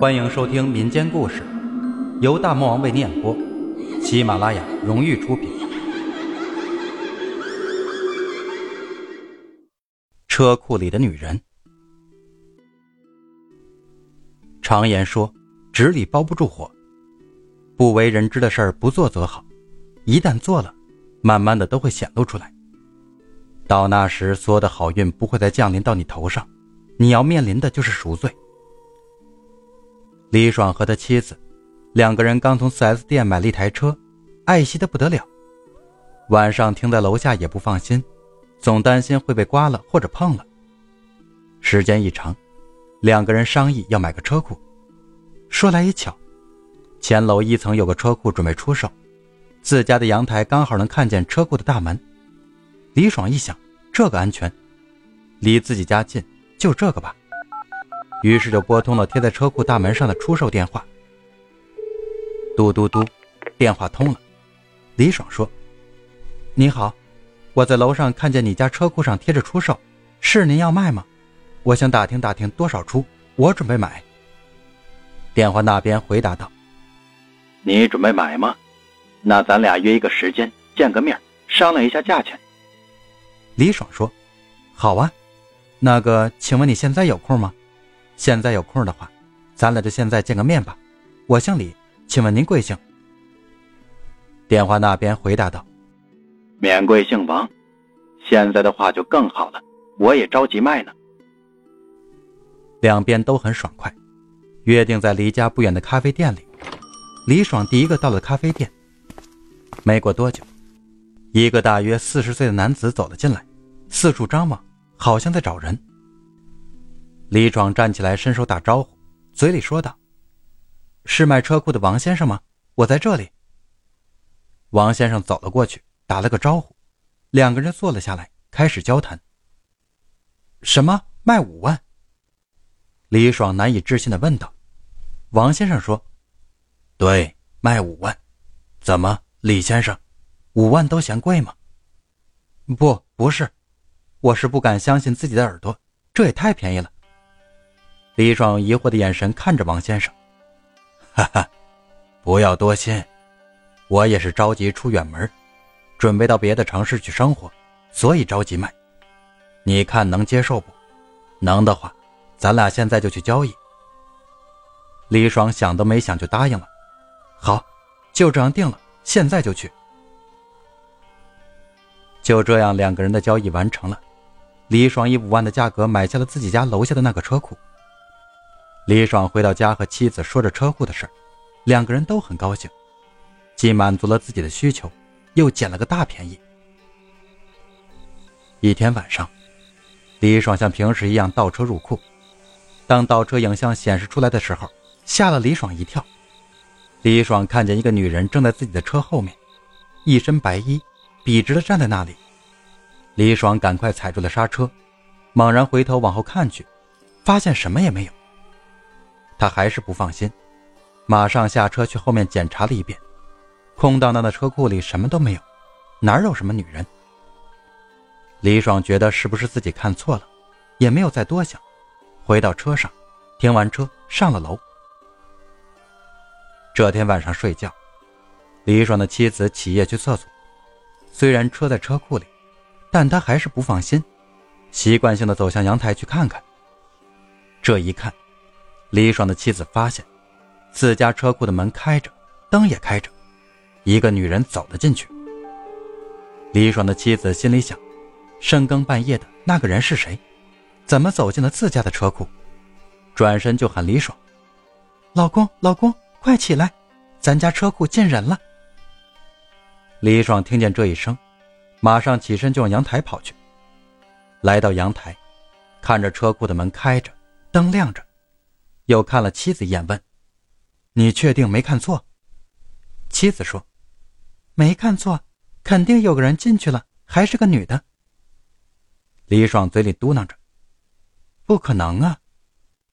欢迎收听民间故事，由大魔王为你演播，喜马拉雅荣誉出品。车库里的女人，常言说，纸里包不住火，不为人知的事儿不做则好，一旦做了，慢慢的都会显露出来。到那时，所有的好运不会再降临到你头上，你要面临的就是赎罪。李爽和他妻子两个人刚从 4S 店买了一台车，爱惜的不得了。晚上停在楼下也不放心，总担心会被刮了或者碰了。时间一长，两个人商议要买个车库。说来也巧，前楼一层有个车库准备出售，自家的阳台刚好能看见车库的大门。李爽一想，这个安全，离自己家近，就这个吧。于是就拨通了贴在车库大门上的出售电话。嘟嘟嘟，电话通了。李爽说：“你好，我在楼上看见你家车库上贴着出售，是您要卖吗？我想打听打听多少出，我准备买。”电话那边回答道：“你准备买吗？那咱俩约一个时间见个面，商量一下价钱。”李爽说：“好啊，那个，请问你现在有空吗？”现在有空的话，咱俩就现在见个面吧。我姓李，请问您贵姓？电话那边回答道：“免贵姓王。现在的话就更好了，我也着急卖呢。”两边都很爽快，约定在离家不远的咖啡店里。李爽第一个到了咖啡店，没过多久，一个大约四十岁的男子走了进来，四处张望，好像在找人。李爽站起来，伸手打招呼，嘴里说道：“是卖车库的王先生吗？我在这里。”王先生走了过去，打了个招呼，两个人坐了下来，开始交谈。什么卖五万？李爽难以置信的问道。王先生说：“对，卖五万。怎么，李先生，五万都嫌贵吗？”“不，不是，我是不敢相信自己的耳朵，这也太便宜了。”李爽疑惑的眼神看着王先生，哈哈，不要多心，我也是着急出远门，准备到别的城市去生活，所以着急卖。你看能接受不？能的话，咱俩现在就去交易。李爽想都没想就答应了，好，就这样定了，现在就去。就这样，两个人的交易完成了，李爽以五万的价格买下了自己家楼下的那个车库。李爽回到家和妻子说着车库的事两个人都很高兴，既满足了自己的需求，又捡了个大便宜。一天晚上，李爽像平时一样倒车入库，当倒车影像显示出来的时候，吓了李爽一跳。李爽看见一个女人正在自己的车后面，一身白衣，笔直的站在那里。李爽赶快踩住了刹车，猛然回头往后看去，发现什么也没有。他还是不放心，马上下车去后面检查了一遍，空荡荡的车库里什么都没有，哪有什么女人？李爽觉得是不是自己看错了，也没有再多想，回到车上，停完车上了楼。这天晚上睡觉，李爽的妻子起夜去厕所，虽然车在车库里，但他还是不放心，习惯性的走向阳台去看看。这一看。李爽的妻子发现，自家车库的门开着，灯也开着，一个女人走了进去。李爽的妻子心里想：深更半夜的那个人是谁？怎么走进了自家的车库？转身就喊李爽：“老公，老公，快起来，咱家车库进人了！”李爽听见这一声，马上起身就往阳台跑去。来到阳台，看着车库的门开着，灯亮着。又看了妻子一眼，问：“你确定没看错？”妻子说：“没看错，肯定有个人进去了，还是个女的。”李爽嘴里嘟囔着：“不可能啊！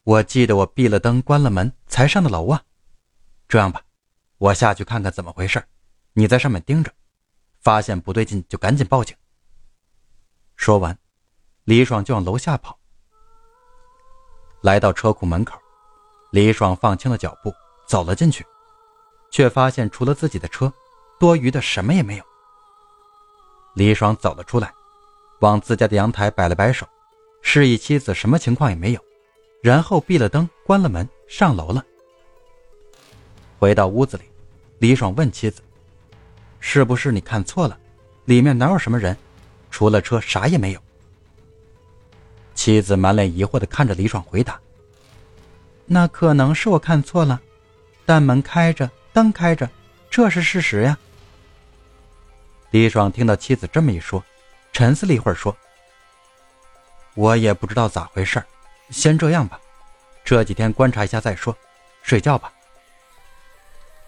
我记得我闭了灯、关了门才上的楼啊。这样吧，我下去看看怎么回事，你在上面盯着，发现不对劲就赶紧报警。”说完，李爽就往楼下跑。来到车库门口。李爽放轻了脚步，走了进去，却发现除了自己的车，多余的什么也没有。李爽走了出来，往自家的阳台摆了摆手，示意妻子什么情况也没有，然后闭了灯，关了门，上楼了。回到屋子里，李爽问妻子：“是不是你看错了？里面哪有什么人？除了车，啥也没有。”妻子满脸疑惑的看着李爽，回答：“那可能是我看错了，但门开着，灯开着，这是事实呀。”李爽听到妻子这么一说，沉思了一会儿，说：“我也不知道咋回事先这样吧，这几天观察一下再说，睡觉吧。”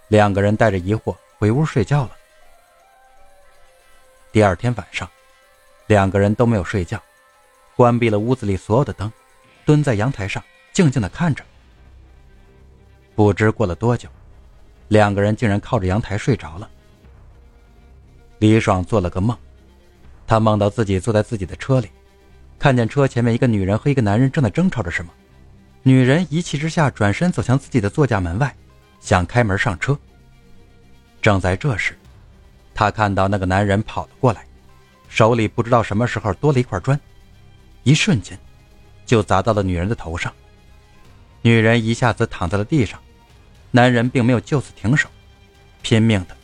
两个人带着疑惑回屋睡觉了。第二天晚上，两个人都没有睡觉，关闭了屋子里所有的灯，蹲在阳台上静静的看着。不知过了多久，两个人竟然靠着阳台睡着了。李爽做了个梦，他梦到自己坐在自己的车里，看见车前面一个女人和一个男人正在争吵着什么。女人一气之下转身走向自己的座驾门外，想开门上车。正在这时，他看到那个男人跑了过来，手里不知道什么时候多了一块砖，一瞬间就砸到了女人的头上。女人一下子躺在了地上，男人并没有就此停手，拼命的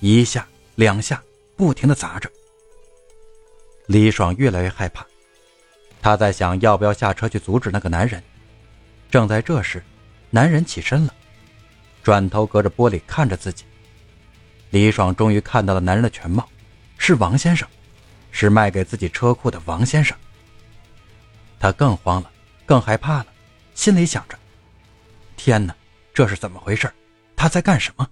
一下两下。不停的砸着，李爽越来越害怕，他在想要不要下车去阻止那个男人。正在这时，男人起身了，转头隔着玻璃看着自己。李爽终于看到了男人的全貌，是王先生，是卖给自己车库的王先生。他更慌了，更害怕了，心里想着：天哪，这是怎么回事？他在干什么？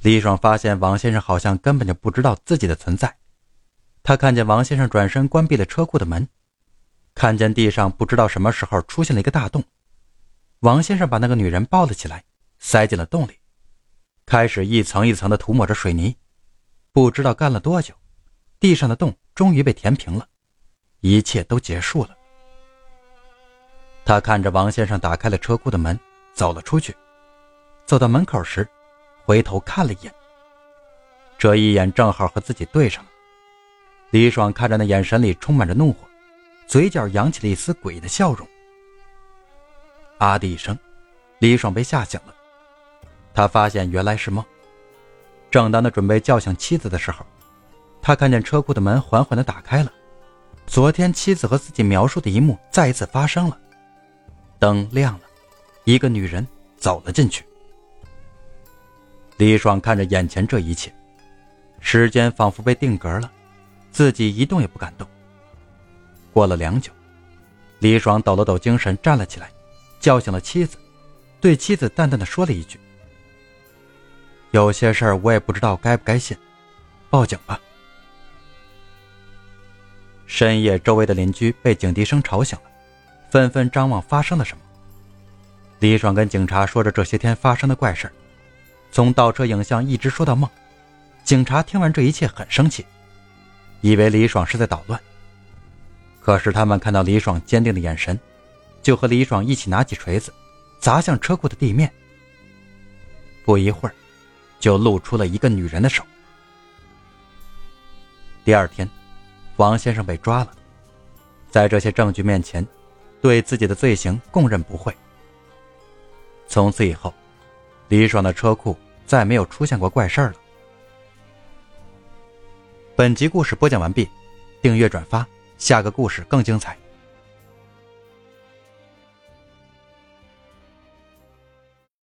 李爽发现王先生好像根本就不知道自己的存在。他看见王先生转身关闭了车库的门，看见地上不知道什么时候出现了一个大洞。王先生把那个女人抱了起来，塞进了洞里，开始一层一层的涂抹着水泥。不知道干了多久，地上的洞终于被填平了，一切都结束了。他看着王先生打开了车库的门，走了出去。走到门口时。回头看了一眼，这一眼正好和自己对上了。李爽看着那眼神里充满着怒火，嘴角扬起了一丝诡异的笑容。啊的一声，李爽被吓醒了。他发现原来是梦。正当他准备叫醒妻子的时候，他看见车库的门缓缓的打开了。昨天妻子和自己描述的一幕再一次发生了。灯亮了，一个女人走了进去。李爽看着眼前这一切，时间仿佛被定格了，自己一动也不敢动。过了良久，李爽抖了抖精神，站了起来，叫醒了妻子，对妻子淡淡的说了一句：“有些事儿我也不知道该不该信，报警吧。”深夜，周围的邻居被警笛声吵醒了，纷纷张望发生了什么。李爽跟警察说着这些天发生的怪事。从倒车影像一直说到梦，警察听完这一切很生气，以为李爽是在捣乱。可是他们看到李爽坚定的眼神，就和李爽一起拿起锤子，砸向车库的地面。不一会儿，就露出了一个女人的手。第二天，王先生被抓了，在这些证据面前，对自己的罪行供认不讳。从此以后，李爽的车库。再没有出现过怪事儿了。本集故事播讲完毕，订阅转发，下个故事更精彩。